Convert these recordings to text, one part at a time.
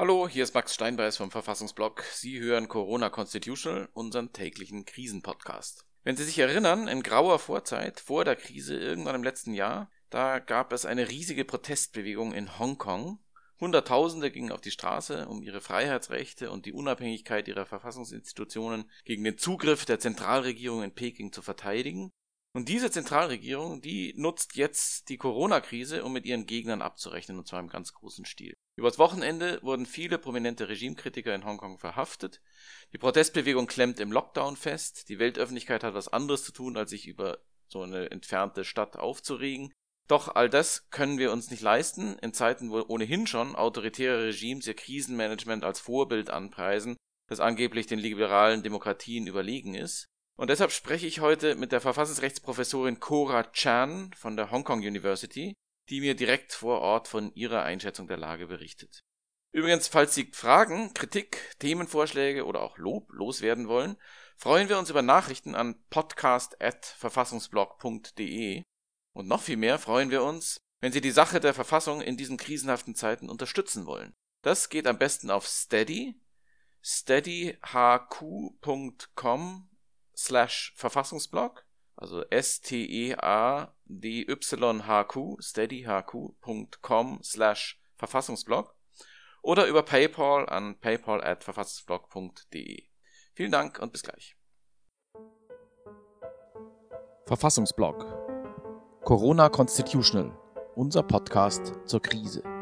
Hallo, hier ist Max Steinbeiß vom Verfassungsblog. Sie hören Corona Constitutional, unseren täglichen Krisenpodcast. Wenn Sie sich erinnern, in grauer Vorzeit, vor der Krise, irgendwann im letzten Jahr, da gab es eine riesige Protestbewegung in Hongkong. Hunderttausende gingen auf die Straße, um ihre Freiheitsrechte und die Unabhängigkeit ihrer Verfassungsinstitutionen gegen den Zugriff der Zentralregierung in Peking zu verteidigen. Und diese Zentralregierung, die nutzt jetzt die Corona-Krise, um mit ihren Gegnern abzurechnen, und zwar im ganz großen Stil. Übers Wochenende wurden viele prominente Regimekritiker in Hongkong verhaftet. Die Protestbewegung klemmt im Lockdown fest. Die Weltöffentlichkeit hat was anderes zu tun, als sich über so eine entfernte Stadt aufzuregen. Doch all das können wir uns nicht leisten, in Zeiten, wo ohnehin schon autoritäre Regimes ihr Krisenmanagement als Vorbild anpreisen, das angeblich den liberalen Demokratien überlegen ist. Und deshalb spreche ich heute mit der Verfassungsrechtsprofessorin Cora Chan von der Hong Kong University, die mir direkt vor Ort von ihrer Einschätzung der Lage berichtet. Übrigens, falls Sie Fragen, Kritik, Themenvorschläge oder auch Lob loswerden wollen, freuen wir uns über Nachrichten an podcast.verfassungsblog.de. Und noch viel mehr freuen wir uns, wenn Sie die Sache der Verfassung in diesen krisenhaften Zeiten unterstützen wollen. Das geht am besten auf Steady, steadyhq.com slash Verfassungsblog, also S-T-E-A-D-Y-H-Q, steadyhq.com slash Verfassungsblog oder über PayPal an paypal at verfassungsblog.de. Vielen Dank und bis gleich. Verfassungsblog Corona Constitutional, unser Podcast zur Krise.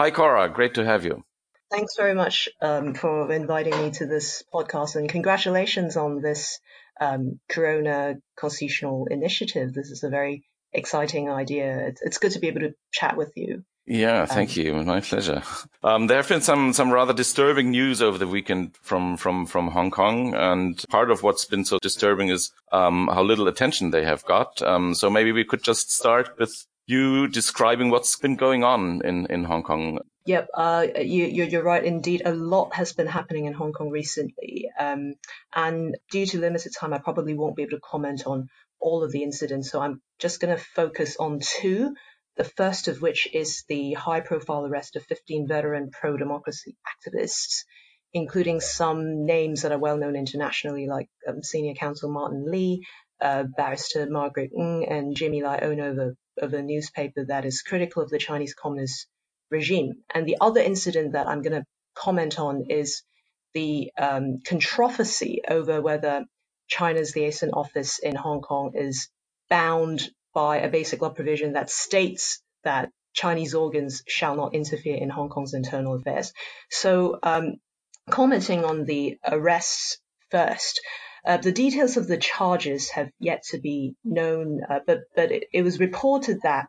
Hi, Cora. Great to have you. Thanks very much um, for inviting me to this podcast and congratulations on this um, Corona constitutional initiative. This is a very exciting idea. It's, it's, good to be able to chat with you. Yeah, thank um, you. My pleasure. Um, there have been some some rather disturbing news over the weekend from from from Hong Kong, and part of what's been so disturbing is um, how little attention they have got. Um, so maybe we could just start with you describing what's been going on in, in Hong Kong. Yep, uh, you, you're right. Indeed, a lot has been happening in Hong Kong recently. Um, and due to limited time, I probably won't be able to comment on all of the incidents. So I'm just going to focus on two. The first of which is the high profile arrest of 15 veteran pro democracy activists, including some names that are well known internationally, like um, senior counsel Martin Lee, uh, barrister Margaret Ng, and Jimmy Lai, owner of a newspaper that is critical of the Chinese Communist regime. And the other incident that I'm going to comment on is the um, controversy over whether China's liaison office in Hong Kong is bound by a basic law provision that states that Chinese organs shall not interfere in Hong Kong's internal affairs. So, um, commenting on the arrests first, uh, the details of the charges have yet to be known, uh, but but it, it, was reported that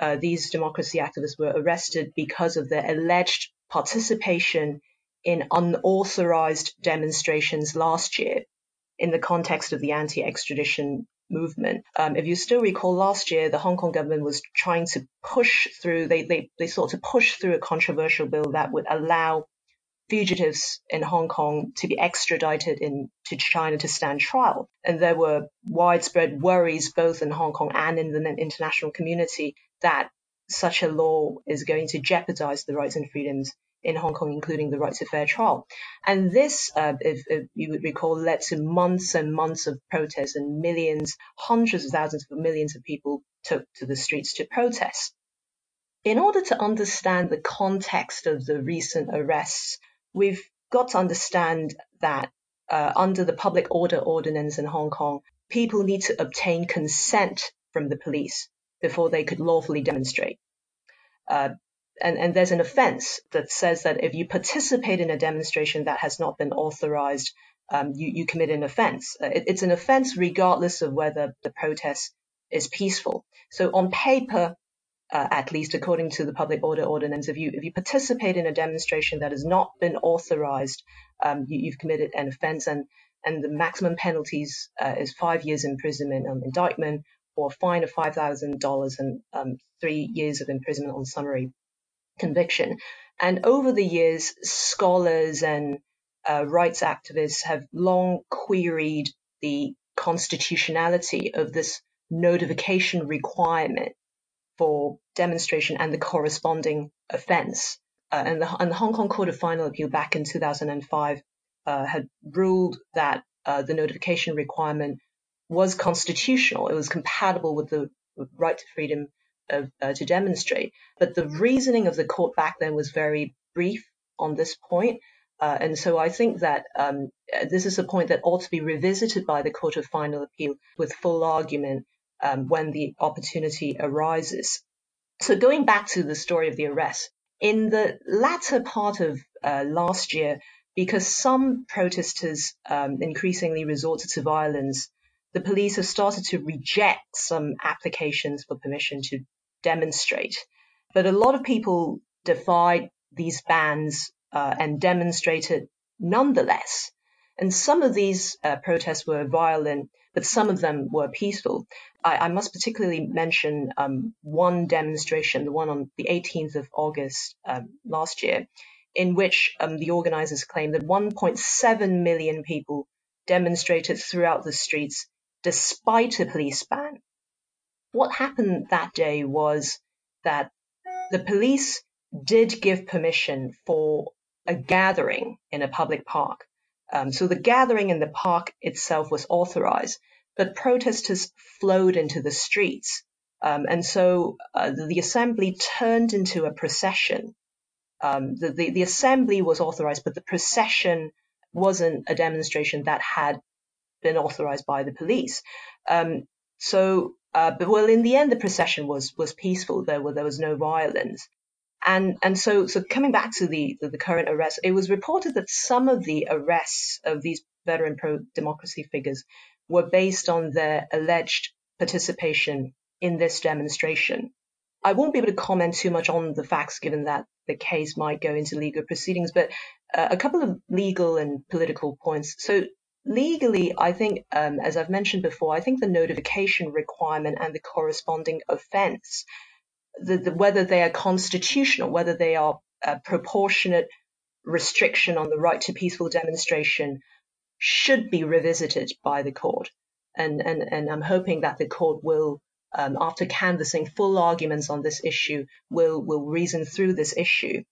uh, these democracy activists were arrested because of their alleged participation in unauthorized demonstrations last year in the context of the anti-extradition movement. Um, if you still recall, last year the Hong Kong government was trying to push through. They they they sought to push through a controversial bill that would allow fugitives in Hong Kong to be extradited in, to China to stand trial. And there were widespread worries both in Hong Kong and in the international community that such a law is going to jeopardize the rights and freedoms in Hong Kong, including the right to fair trial. And this, uh, if, if, you would recall, led to months and months of protests and millions, hundreds of thousands of millions of people took to the streets to protest. In order to understand the context of the recent arrests we've got to understand that uh, under the public order ordinance in Hong Kong, people need to obtain consent from the police before they could lawfully demonstrate. Uh, and, and, there's an offense that says that if you participate in a demonstration that has not been authorized, um, you, you, commit an offense. Uh, it, it's an offense regardless of whether the protest is peaceful. So on paper, uh, at least according to the public order ordinance, if you if you participate in a demonstration that has not been authorized, um, you, have committed an offense, and and the maximum penalties uh, is five years imprisonment on indictment, or a fine of five thousand dollars and um, three years of imprisonment on summary conviction. And over the years, scholars and uh, rights activists have long queried the constitutionality of this notification requirement for demonstration and the corresponding offense. Uh, and, the, and, the, Hong Kong Court of Final Appeal back in 2005 uh, had ruled that uh, the notification requirement was constitutional. It was compatible with the right to freedom of, uh, to demonstrate. But the reasoning of the court back then was very brief on this point. Uh, and so I think that um, this is a point that ought to be revisited by the Court of Final Appeal with full argument um, when the opportunity arises. So going back to the story of the arrest, in the latter part of uh, last year, because some protesters um, increasingly resorted to violence, the police have started to reject some applications for permission to demonstrate. But a lot of people defied these bans uh, and demonstrated nonetheless. And some of these uh, protests were violent, but some of them were peaceful. I, I must particularly mention um, one demonstration, the one on the 18th of August um, last year, in which um, the organizers claimed that 1.7 million people demonstrated throughout the streets despite a police ban. What happened that day was that the police did give permission for a gathering in a public park. Um, so the gathering in the park itself was authorized, but protesters flowed into the streets. Um, and so uh, the, assembly turned into a procession. Um, the, the, the, assembly was authorized, but the procession wasn't a demonstration that had been authorized by the police. Um, so, uh, but well, in the end, the procession was was peaceful. There were there was no violence. And and so so coming back to the, the, the current arrests, it was reported that some of the arrests of these veteran pro democracy figures were based on their alleged participation in this demonstration. I won't be able to comment too much on the facts given that the case might go into legal proceedings, but uh, a couple of legal and political points. So legally, I think, um, as I've mentioned before, I think the notification requirement and the corresponding offence the, the, whether they are constitutional, whether they are a proportionate restriction on the right to peaceful demonstration, should be revisited by the court. And, and, and I'm hoping that the court will, um, after canvassing full arguments on this issue, will, will reason through this issue.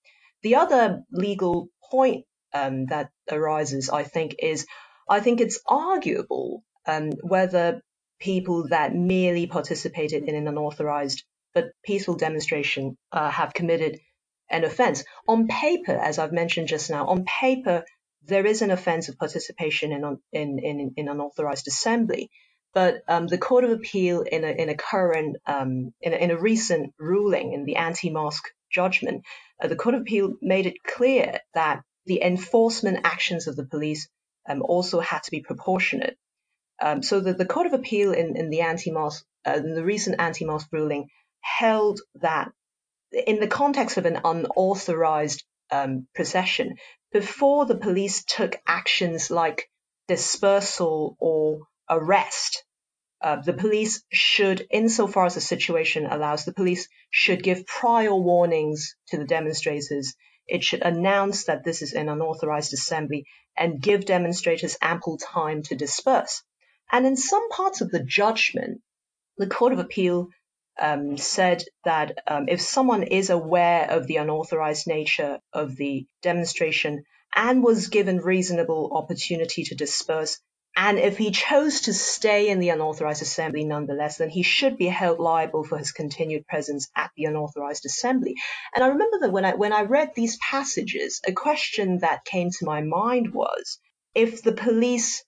The other legal point um, that arises, I think, is I think it's arguable um, whether people that merely participated in an unauthorized but peaceful demonstration uh, have committed an offense. On paper, as I've mentioned just now, on paper, there is an offense of participation in, in, in, in unauthorized assembly. But um, the Court of Appeal, in a, in a current, um, in, a, in, a, recent ruling in the anti-mask judgment, uh, the Court of Appeal made it clear that the enforcement actions of the police um, also had to be proportionate. Um, so the, the Court of Appeal in, in the anti-mask, uh, in the recent anti-mask ruling, held that in the context of an unauthorized um, procession, before the police took actions like dispersal or arrest, uh, the police should, insofar as the situation allows, the police should give prior warnings to the demonstrators. It should announce that this is an unauthorized assembly and give demonstrators ample time to disperse. And in some parts of the judgment, the Court of Appeal um, said that um, if someone is aware of the unauthorized nature of the demonstration and was given reasonable opportunity to disperse, and if he chose to stay in the unauthorized assembly nonetheless, then he should be held liable for his continued presence at the unauthorized assembly. And I remember that when I when I read these passages, a question that came to my mind was if the police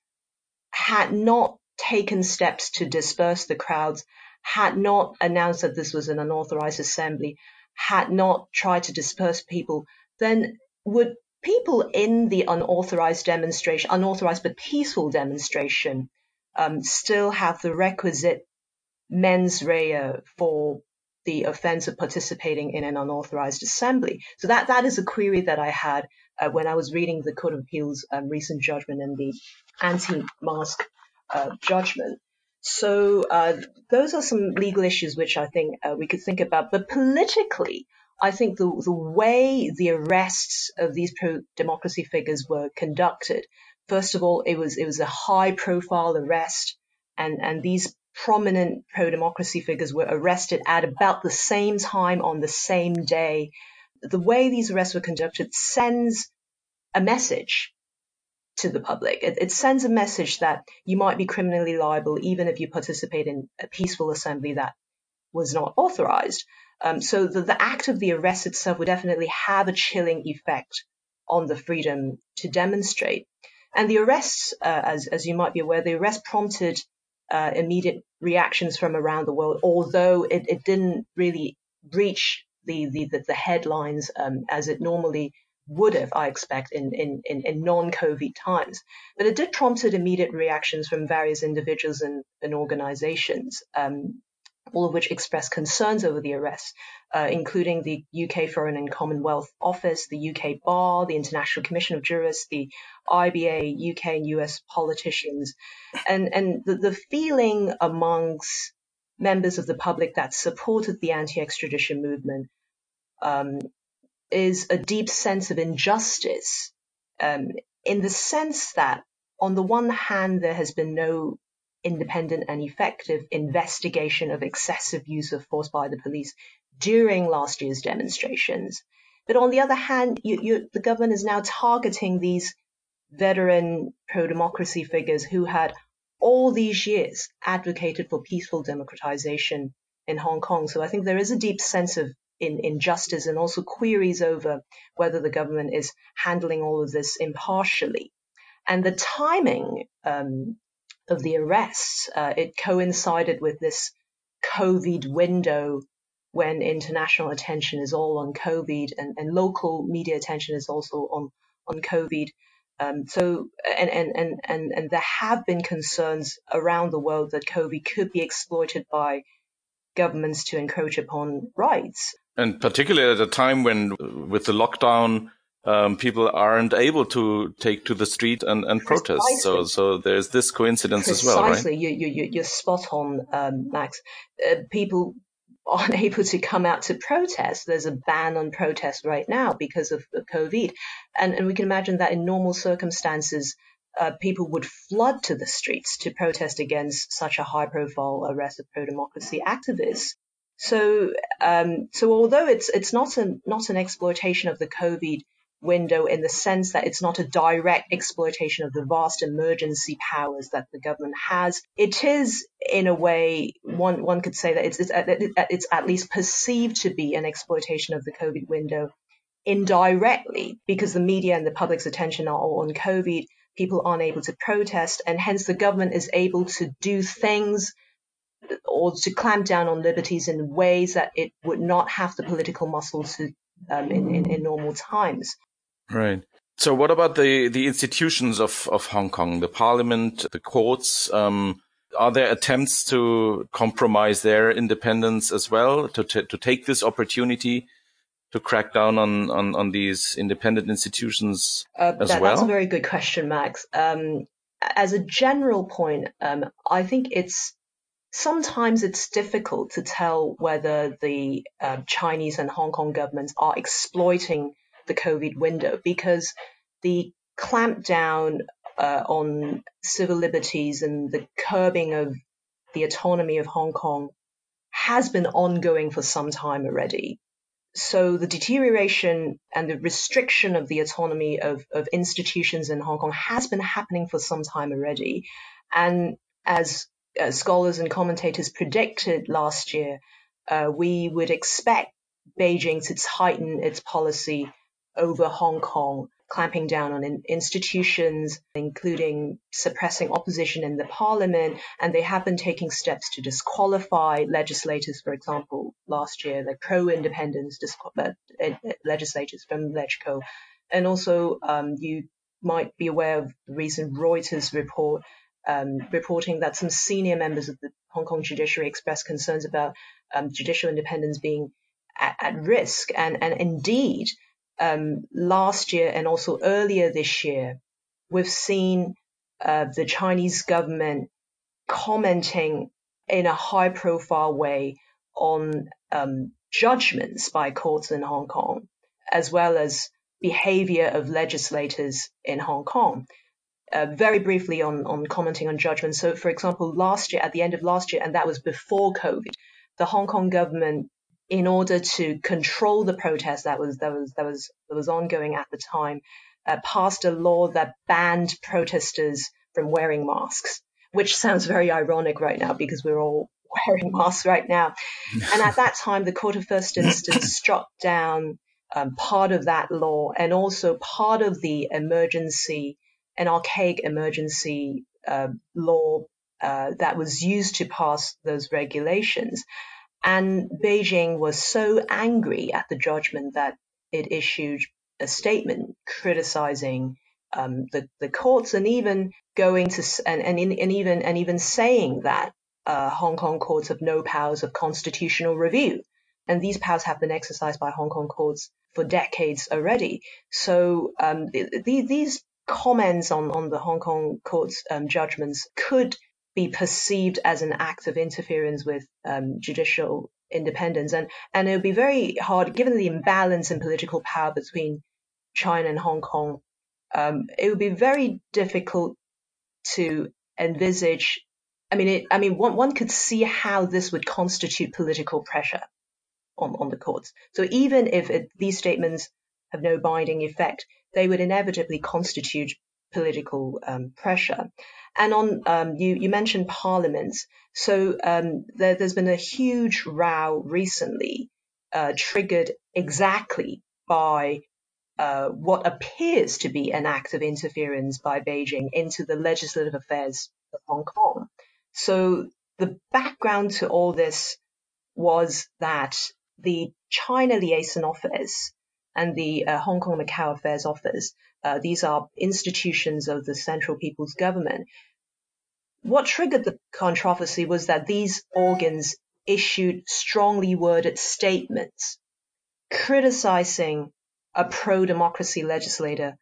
had not taken steps to disperse the crowds had not announced that this was an unauthorized assembly, had not tried to disperse people, then would people in the unauthorized demonstration, unauthorized but peaceful demonstration, um, still have the requisite mens rea for the offense of participating in an unauthorized assembly. So that that is a query that I had uh, when I was reading the Court of Appeal's um, recent judgment and the anti-mask uh, judgment. So uh, those are some legal issues which I think uh, we could think about. But politically, I think the, the way the arrests of these pro-democracy figures were conducted, first of all, it was it was a high-profile arrest. and, and these prominent pro-democracy figures were arrested at about the same time on the same day. The way these arrests were conducted sends a message to the public. It, it, sends a message that you might be criminally liable even if you participate in a peaceful assembly that was not authorized. Um, so the, the act of the arrest itself would definitely have a chilling effect on the freedom to demonstrate. And the arrests, uh, as, as you might be aware, the arrest prompted uh, immediate reactions from around the world, although it, it didn't really reach the, the, the, headlines um, as it normally would have, I expect, in, in, in, in non-COVID times. But it did prompted immediate reactions from various individuals and, and organizations. Um, all of which expressed concerns over the arrest, uh, including the UK Foreign and Commonwealth Office, the UK Bar, the International Commission of Jurists, the IBA, UK and US politicians. And, and the, the feeling amongst members of the public that supported the anti-extradition movement um, is a deep sense of injustice um, in the sense that on the one hand, there has been no independent and effective investigation of excessive use of force by the police during last year's demonstrations. But on the other hand, you, you, the government is now targeting these veteran pro-democracy figures who had all these years advocated for peaceful democratization in Hong Kong. So I think there is a deep sense of in, injustice and also queries over whether the government is handling all of this impartially. And the timing um, of the arrests. Uh, it coincided with this COVID window when international attention is all on COVID and, and local media attention is also on, on COVID. Um, so, and, and, and, and, and there have been concerns around the world that COVID could be exploited by governments to encroach upon rights. And particularly at a time when, with the lockdown, um, people aren't able to take to the street and, and protest. So, so there's this coincidence Precisely. as well, right? Precisely, you, you, you're spot on, um, Max. Uh, people aren't able to come out to protest. There's a ban on protest right now because of, COVID, and and we can imagine that in normal circumstances. Uh, people would flood to the streets to protest against such a high-profile arrest of pro-democracy activists. So, um, so although it's it's not an not an exploitation of the COVID window in the sense that it's not a direct exploitation of the vast emergency powers that the government has. It is, in a way, one one could say that it's it's, it's at least perceived to be an exploitation of the COVID window indirectly because the media and the public's attention are all on COVID. People aren't able to protest, and hence the government is able to do things or to clamp down on liberties in ways that it would not have the political muscle to um, in, in, in normal times. Right. So what about the, the institutions of, of Hong Kong, the parliament, the courts? Um, are there attempts to compromise their independence as well, to, to, to take this opportunity to crack down on, on, on these independent institutions uh, as that, well? That's a very good question, Max. Um, as a general point, um, I think it's sometimes it's difficult to tell whether the uh, Chinese and Hong Kong governments are exploiting the COVID window because the clampdown uh, on civil liberties and the curbing of the autonomy of Hong Kong has been ongoing for some time already. So the deterioration and the restriction of the autonomy of, of institutions in Hong Kong has been happening for some time already. And as scholars and commentators predicted last year, uh, we would expect Beijing to tighten its policy over Hong Kong, clamping down on institutions, including suppressing opposition in the parliament, and they have been taking steps to disqualify legislators, for example, last year, like pro-independence uh, uh, legislators from LegCo. And also, um, you might be aware of the recent Reuters report um, reporting that some senior members of the Hong Kong judiciary expressed concerns about um, judicial independence being at, at risk. And, and indeed, um, last year and also earlier this year, we've seen uh, the Chinese government commenting in a high profile way on um, judgments by courts in Hong Kong, as well as behavior of legislators in Hong Kong. Uh, very briefly on, on commenting on judgment. So, for example, last year, at the end of last year, and that was before COVID, the Hong Kong government, in order to control the protest that was that was that was that was ongoing at the time, uh, passed a law that banned protesters from wearing masks, which sounds very ironic right now because we're all wearing masks right now. and at that time, the Court of First Instance struck down um, part of that law and also part of the emergency an archaic emergency uh, law uh, that was used to pass those regulations. And Beijing was so angry at the judgment that it issued a statement criticizing um, the, the courts and even going to and, and, and even and even saying that uh, Hong Kong courts have no powers of constitutional review, and these powers have been exercised by Hong Kong courts for decades already. So um, the, these comments on, on the Hong Kong court's um, judgments could be perceived as an act of interference with um, judicial independence. And, and it would be very hard, given the imbalance in political power between China and Hong Kong, um, it would be very difficult to envisage. I mean, it, I mean, one, one could see how this would constitute political pressure on, on the courts. So even if it, these statements have no binding effect, they would inevitably constitute political um, pressure. And on um, you, you mentioned parliaments, so um, there, has been a huge row recently, uh, triggered exactly by uh, what appears to be an act of interference by Beijing into the legislative affairs of Hong Kong. So the background to all this was that the China Liaison Office and the uh, Hong Kong Macau Affairs Office. Uh, these are institutions of the Central People's Government. What triggered the controversy was that these organs issued strongly worded statements criticizing a pro-democracy legislator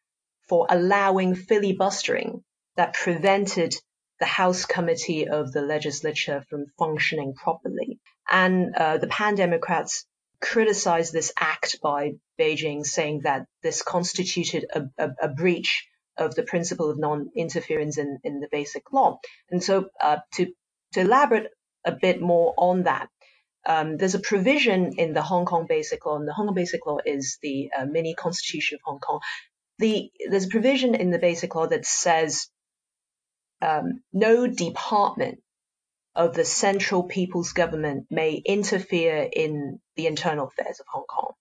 for allowing filibustering that prevented the House Committee of the legislature from functioning properly. And uh, the Pan Democrats criticized this act by Beijing, saying that this constituted a, a, a breach of the principle of non-interference in, in the basic law. And so, uh, to to elaborate a bit more on that, um, there's a provision in the Hong Kong Basic Law, and the Hong Kong Basic Law is the uh, mini constitution of Hong Kong. The, there's a provision in the Basic Law that says um, no department of the central people's government may interfere in the internal affairs of Hong Kong.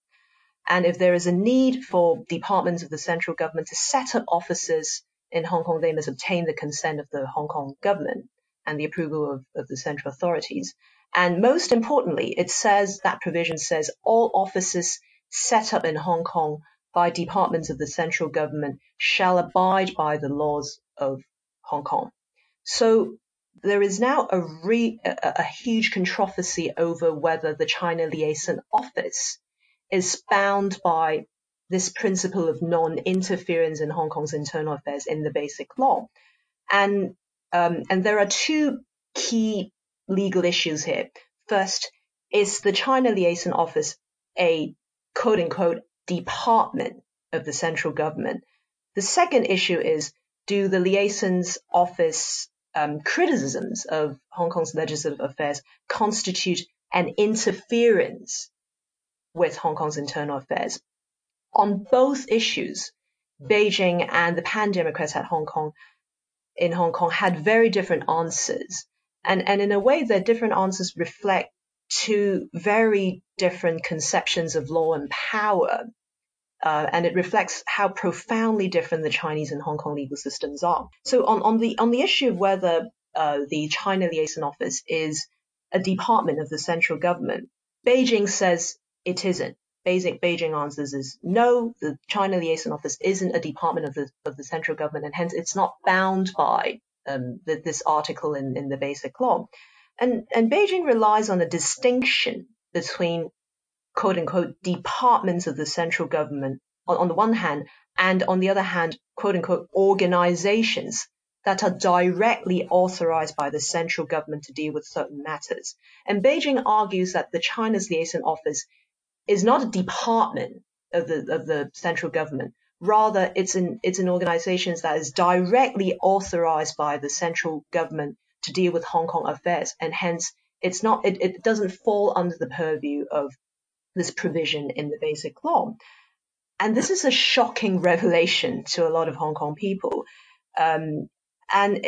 And if there is a need for departments of the central government to set up offices in Hong Kong, they must obtain the consent of the Hong Kong government and the approval of, of the central authorities. And most importantly, it says that provision says all offices set up in Hong Kong by departments of the central government shall abide by the laws of Hong Kong. So there is now a, re, a, a huge controversy over whether the China Liaison Office is bound by this principle of non-interference in Hong Kong's internal affairs in the Basic Law, and um, and there are two key legal issues here. First, is the China Liaison Office a quote unquote department of the central government? The second issue is do the liaison's office um, criticisms of Hong Kong's legislative affairs constitute an interference with Hong Kong's internal affairs. On both issues, Beijing and the pan Democrats at Hong Kong in Hong Kong had very different answers. And, and in a way, their different answers reflect two very different conceptions of law and power uh, and it reflects how profoundly different the Chinese and Hong Kong legal systems are. So on, on the on the issue of whether uh, the China Liaison Office is a department of the central government, Beijing says it isn't. Basic Beijing answers is no, the China Liaison Office isn't a department of the of the central government, and hence it's not bound by um, the, this article in, in the Basic Law. And and Beijing relies on a distinction between quote unquote departments of the central government on, on the one hand, and on the other hand, quote unquote organizations that are directly authorized by the central government to deal with certain matters. And Beijing argues that the China's liaison office is not a department of the, of the central government, Rather, it's an, it's an organization that is directly authorized by the central government to deal with Hong Kong affairs. And hence, it's not, it, it doesn't fall under the purview of this provision in the basic law. And this is a shocking revelation to a lot of Hong Kong people. Um, and it,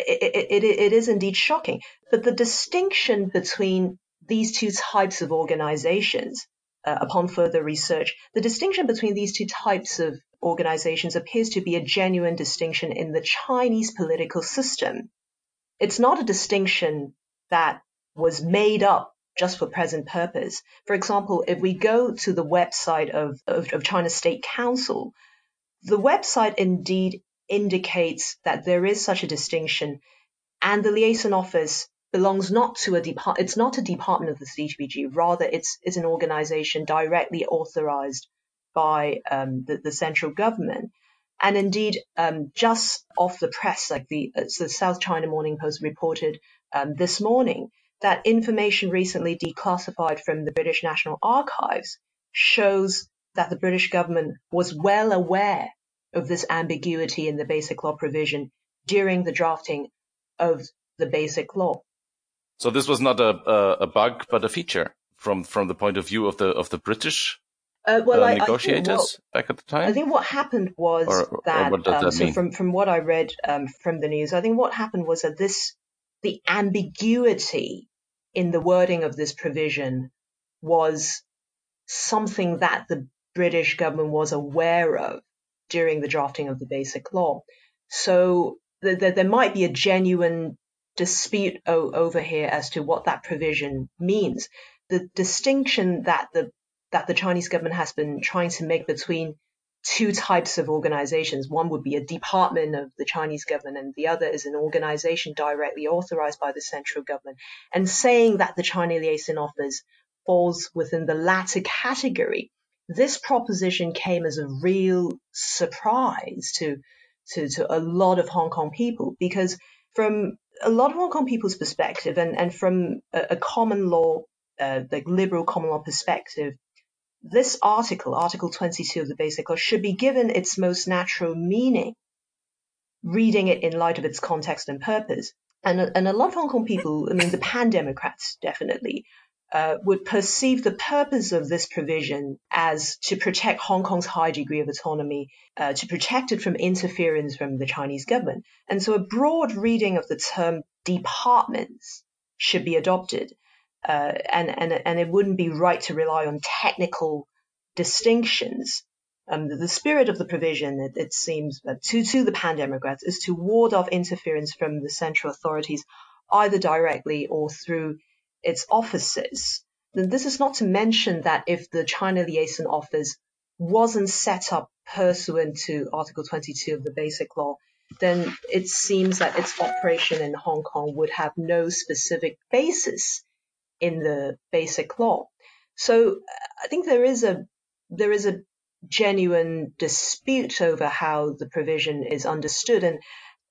it, it is indeed shocking. But the distinction between these two types of organizations, uh, upon further research, the distinction between these two types of organizations appears to be a genuine distinction in the Chinese political system. It's not a distinction that was made up just for present purpose. For example, if we go to the website of, of, of China State Council, the website indeed indicates that there is such a distinction, and the liaison office belongs not to a depart. It's not a department of the CPG. Rather, it's it's an organization directly authorized by um, the, the central government. And indeed, um, just off the press, like the, uh, the South China Morning Post reported um, this morning, that information recently declassified from the British National Archives shows that the British government was well aware of this ambiguity in the Basic Law provision during the drafting of the Basic Law. So this was not a, a, a bug, but a feature from from the point of view of the of the British uh, well, uh, I, negotiators I back at the time? I think what happened was or, that, or um, that so from from what I read um, from the news, I think what happened was that this the ambiguity in the wording of this provision was something that the British government was aware of during the drafting of the basic law. So th- th- there might be a genuine dispute o- over here as to what that provision means. The distinction that the that the Chinese government has been trying to make between two types of organizations. One would be a department of the Chinese government, and the other is an organization directly authorized by the central government. And saying that the China Liaison Office falls within the latter category, this proposition came as a real surprise to, to, to a lot of Hong Kong people because from a lot of Hong Kong people's perspective and, and from a, a common law, uh, like liberal common law perspective, this article, Article 22 of the Basic Law, should be given its most natural meaning, reading it in light of its context and purpose. And, and a lot of Hong Kong people, I mean, the pan Democrats definitely, uh, would perceive the purpose of this provision as to protect Hong Kong's high degree of autonomy, uh, to protect it from interference from the Chinese government. And so a broad reading of the term departments should be adopted uh, and, and, and it wouldn't be right to rely on technical distinctions. Um, the, the, spirit of the provision, it, it seems, uh, to, to the pan Democrats, is to ward off interference from the central authorities, either directly or through its offices. Then this is not to mention that if the China Liaison Office wasn't set up pursuant to Article 22 of the Basic Law, then it seems that its operation in Hong Kong would have no specific basis in the basic law. So I think there is a there is a genuine dispute over how the provision is understood, and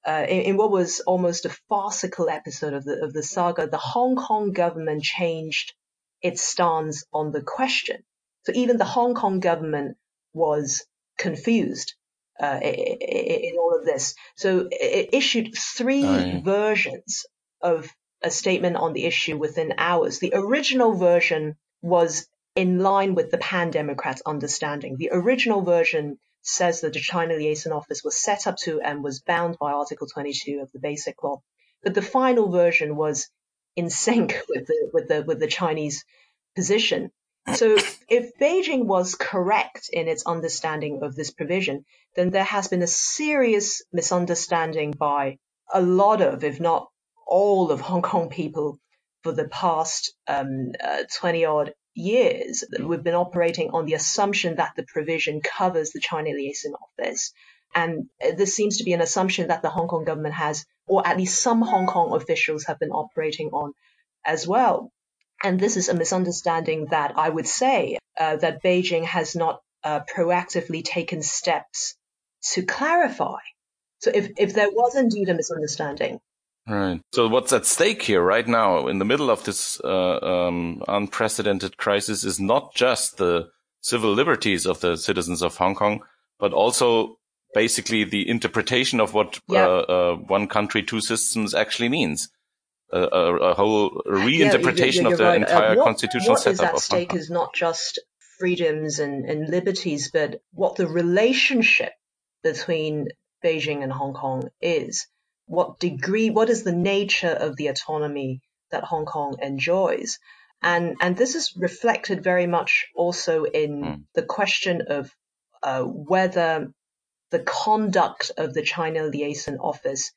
uh, in, in, what was almost a farcical episode of the of the saga, the Hong Kong government changed its stance on the question. So even the Hong Kong government was confused uh, in, in all of this. So it issued three oh, versions of a statement on the issue within hours. The original version was in line with the pan Democrats' understanding. The original version says that the China Liaison Office was set up to and was bound by Article 22 of the Basic Law. But the final version was in sync with the, with the, with the Chinese position. So if Beijing was correct in its understanding of this provision, then there has been a serious misunderstanding by a lot of, if not all of Hong Kong people for the past um, uh, 20 odd years. We've been operating on the assumption that the provision covers the China liaison office. And this seems to be an assumption that the Hong Kong government has, or at least some Hong Kong officials have been operating on as well. And this is a misunderstanding that I would say uh, that Beijing has not uh, proactively taken steps to clarify. So if, if there was indeed a misunderstanding, Right. So what's at stake here right now in the middle of this uh, um, unprecedented crisis is not just the civil liberties of the citizens of Hong Kong, but also basically the interpretation of what yeah. uh, uh, one country, two systems actually means. A, a, a whole reinterpretation yeah, you're, you're of the right. Uh, entire what, constitutional what setup. What is at stake is not just freedoms and, and liberties, but what the relationship between Beijing and Hong Kong is. What degree, what is the nature of the autonomy that Hong Kong enjoys? And, and this is reflected very much also in mm. the question of uh, whether the conduct of the China Liaison Office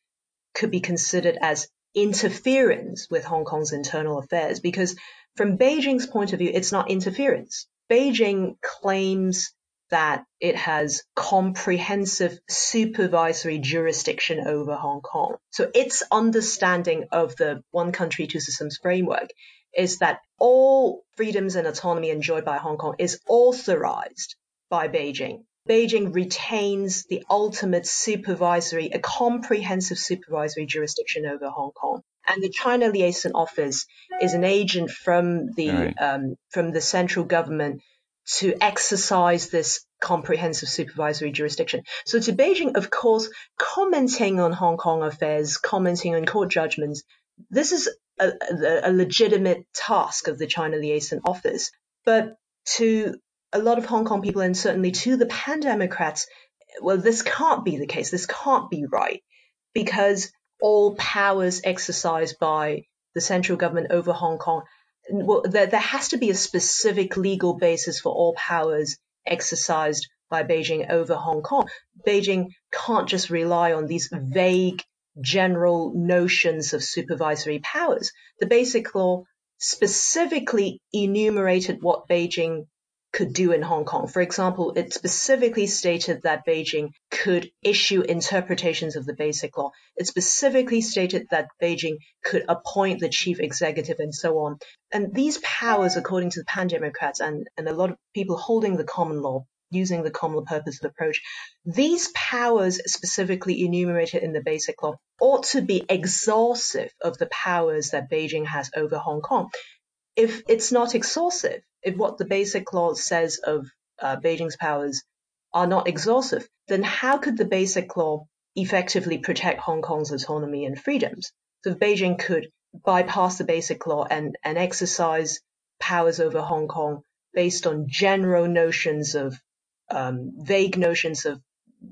could be considered as interference with Hong Kong's internal affairs. Because from Beijing's point of view, it's not interference. Beijing claims that it has comprehensive supervisory jurisdiction over Hong Kong. So its understanding of the one country, two systems framework is that all freedoms and autonomy enjoyed by Hong Kong is authorized by Beijing. Beijing retains the ultimate supervisory, a comprehensive supervisory jurisdiction over Hong Kong. And the China Liaison Office is an agent from the right. um, from the central government to exercise this comprehensive supervisory jurisdiction. So to Beijing, of course, commenting on Hong Kong affairs, commenting on court judgments, this is a, a, a legitimate task of the China Liaison Office. But to a lot of Hong Kong people and certainly to the pan Democrats, well, this can't be the case. This can't be right because all powers exercised by the central government over Hong Kong, well, there, there has to be a specific legal basis for all powers exercised by Beijing over Hong Kong. Beijing can't just rely on these vague general notions of supervisory powers. The Basic Law specifically enumerated what Beijing could do in Hong Kong. For example, it specifically stated that Beijing could issue interpretations of the Basic Law. It specifically stated that Beijing could appoint the chief executive and so on. And these powers, according to the Pan Democrats and, and a lot of people holding the common law, using the common law purpose approach, these powers specifically enumerated in the Basic Law ought to be exhaustive of the powers that Beijing has over Hong Kong if it's not exhaustive, if what the basic law says of uh, Beijing's powers are not exhaustive, then how could the basic law effectively protect Hong Kong's autonomy and freedoms? So if Beijing could bypass the basic law and, and exercise powers over Hong Kong based on general notions of um, vague notions of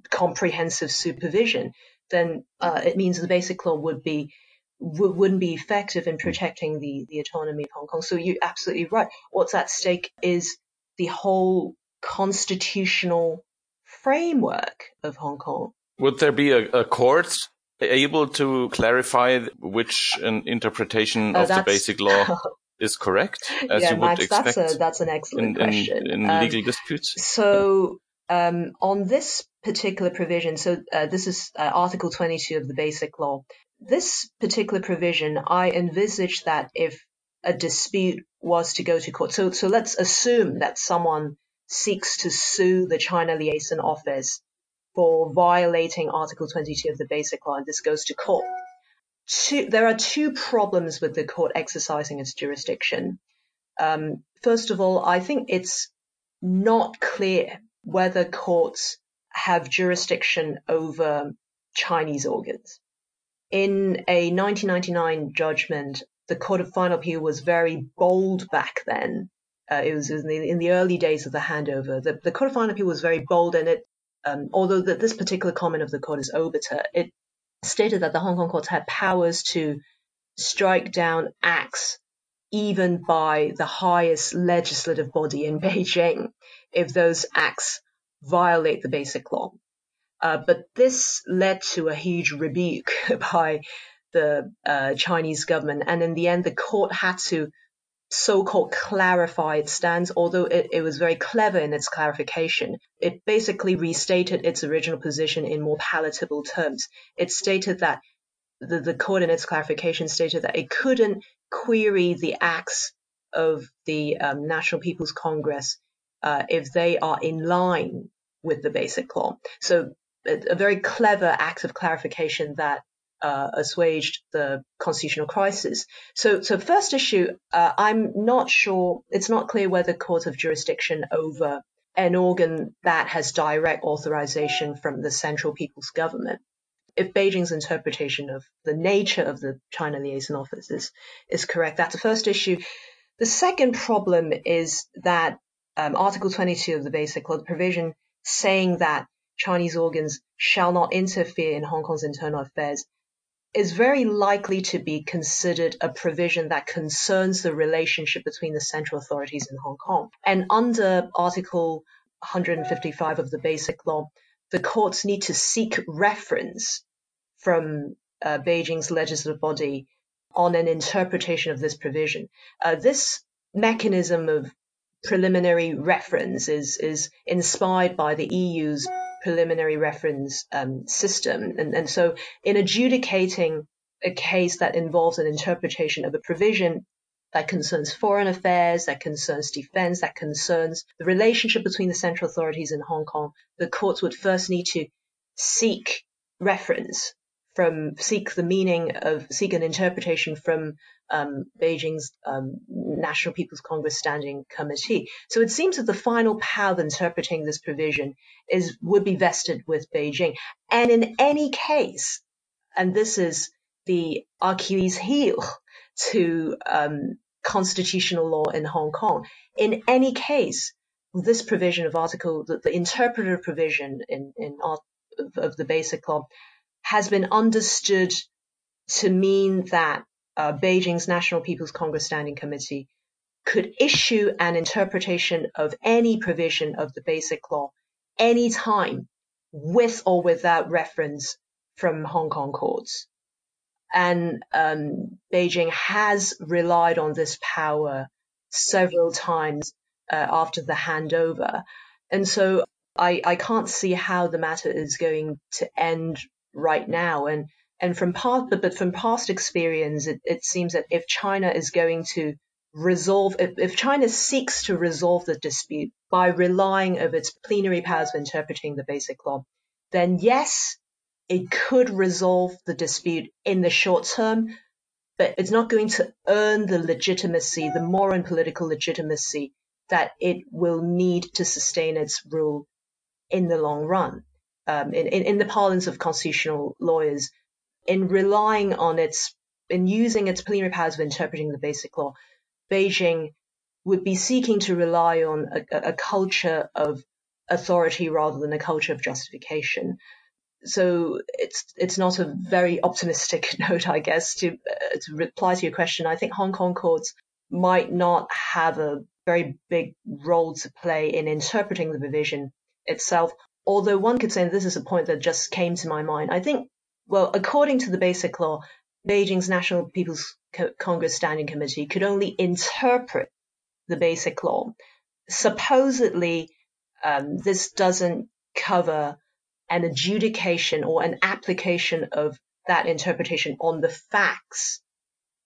comprehensive supervision, then uh, it means the basic law would be w- wouldn't be effective in protecting the, the autonomy of Hong Kong. So you're absolutely right. What's at stake is the whole constitutional framework of Hong Kong. Would there be a, a court able to clarify which an interpretation uh, of the basic law is correct, as yeah, you would Max, expect? That's, a, that's an excellent in, question. In, in um, legal disputes? So um, on this particular provision, so uh, this is uh, Article 22 of the Basic Law this particular provision, I envisage that if a dispute was to go to court, so, so let's assume that someone seeks to sue the China Liaison Office for violating Article 22 of the Basic Law, and this goes to court. Two, there are two problems with the court exercising its jurisdiction. Um, first of all, I think it's not clear whether courts have jurisdiction over Chinese organs. In a 1999 judgment, the Court of Final Appeal was very bold back then. Uh, it was in the, in the, early days of the handover. The, the Court of Final Appeal was very bold, and it, um, although the, this particular comment of the court is obiter, it stated that the Hong Kong courts had powers to strike down acts even by the highest legislative body in Beijing if those acts violate the basic law. Uh, but this led to a huge rebuke by the uh, Chinese government. And in the end, the court had to so-called clarify its stance, although it, it, was very clever in its clarification. It basically restated its original position in more palatable terms. It stated that the, the court in its clarification stated that it couldn't query the acts of the um, National People's Congress uh, if they are in line with the basic law. So a very clever act of clarification that uh, assuaged the constitutional crisis. So, so first issue, uh, I'm not sure. It's not clear whether courts have jurisdiction over an organ that has direct authorization from the central people's government. If Beijing's interpretation of the nature of the China liaison office is, is correct, that's the first issue. The second problem is that um, Article 22 of the Basic Law, the provision saying that Chinese organs shall not interfere in Hong Kong's internal affairs, is very likely to be considered a provision that concerns the relationship between the central authorities in Hong Kong. And under Article 155 of the Basic Law, the courts need to seek reference from uh, Beijing's legislative body on an interpretation of this provision. Uh, this mechanism of preliminary reference is, is inspired by the EU's preliminary reference um, system. And, and so in adjudicating a case that involves an interpretation of a provision that concerns foreign affairs, that concerns defense, that concerns the relationship between the central authorities in Hong Kong, the courts would first need to seek reference from seek the meaning of seek an interpretation from um, Beijing's um, National People's Congress Standing Committee. So it seems that the final power of interpreting this provision is would be vested with Beijing. And in any case, and this is the Achilles heel to um, constitutional law in Hong Kong. In any case, this provision of Article, the, the interpretive provision in, in of, of the Basic Law has been understood to mean that uh, Beijing's National People's Congress Standing Committee could issue an interpretation of any provision of the Basic Law anytime with or without reference from Hong Kong courts. And um, Beijing has relied on this power several times uh, after the handover. And so I, I can't see how the matter is going to end right now. And and from past, but, from past experience, it, it seems that if China is going to resolve, if, if China seeks to resolve the dispute by relying of its plenary powers of interpreting the basic law, then yes, it could resolve the dispute in the short term, but it's not going to earn the legitimacy, the moral and political legitimacy that it will need to sustain its rule in the long run um, in, in, in the parlance of constitutional lawyers, in relying on its, in using its plenary powers of interpreting the basic law, Beijing would be seeking to rely on a, a culture of authority rather than a culture of justification. So it's it's not a very optimistic note, I guess, to uh, to reply to your question. I think Hong Kong courts might not have a very big role to play in interpreting the provision itself, although one could say this is a point that just came to my mind. I think, well, according to the Basic Law, Beijing's National People's Congress Standing Committee could only interpret the Basic Law. Supposedly, um, this doesn't cover an adjudication or an application of that interpretation on the facts.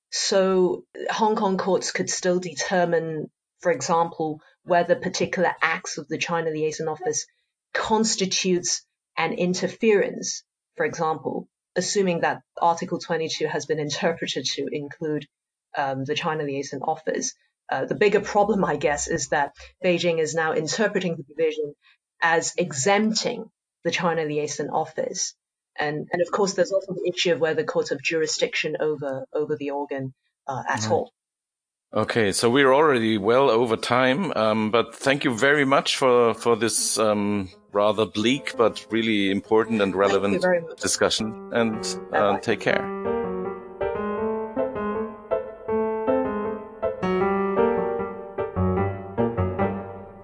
So Hong Kong courts could still determine, for example, whether particular acts of the China Liaison Office constitutes an interference, for example, assuming that Article 22 has been interpreted to include um, the China liaison office. Uh, the bigger problem, I guess, is that Beijing is now interpreting the provision as exempting the China liaison office. And, and of course, there's also the issue of whether courts have jurisdiction over, over the organ uh, at right. all. Okay, so we're already well over time, um, but thank you very much for for this um, rather bleak but really important and relevant discussion. And uh, take care.